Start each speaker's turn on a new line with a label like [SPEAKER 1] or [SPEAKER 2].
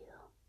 [SPEAKER 1] you.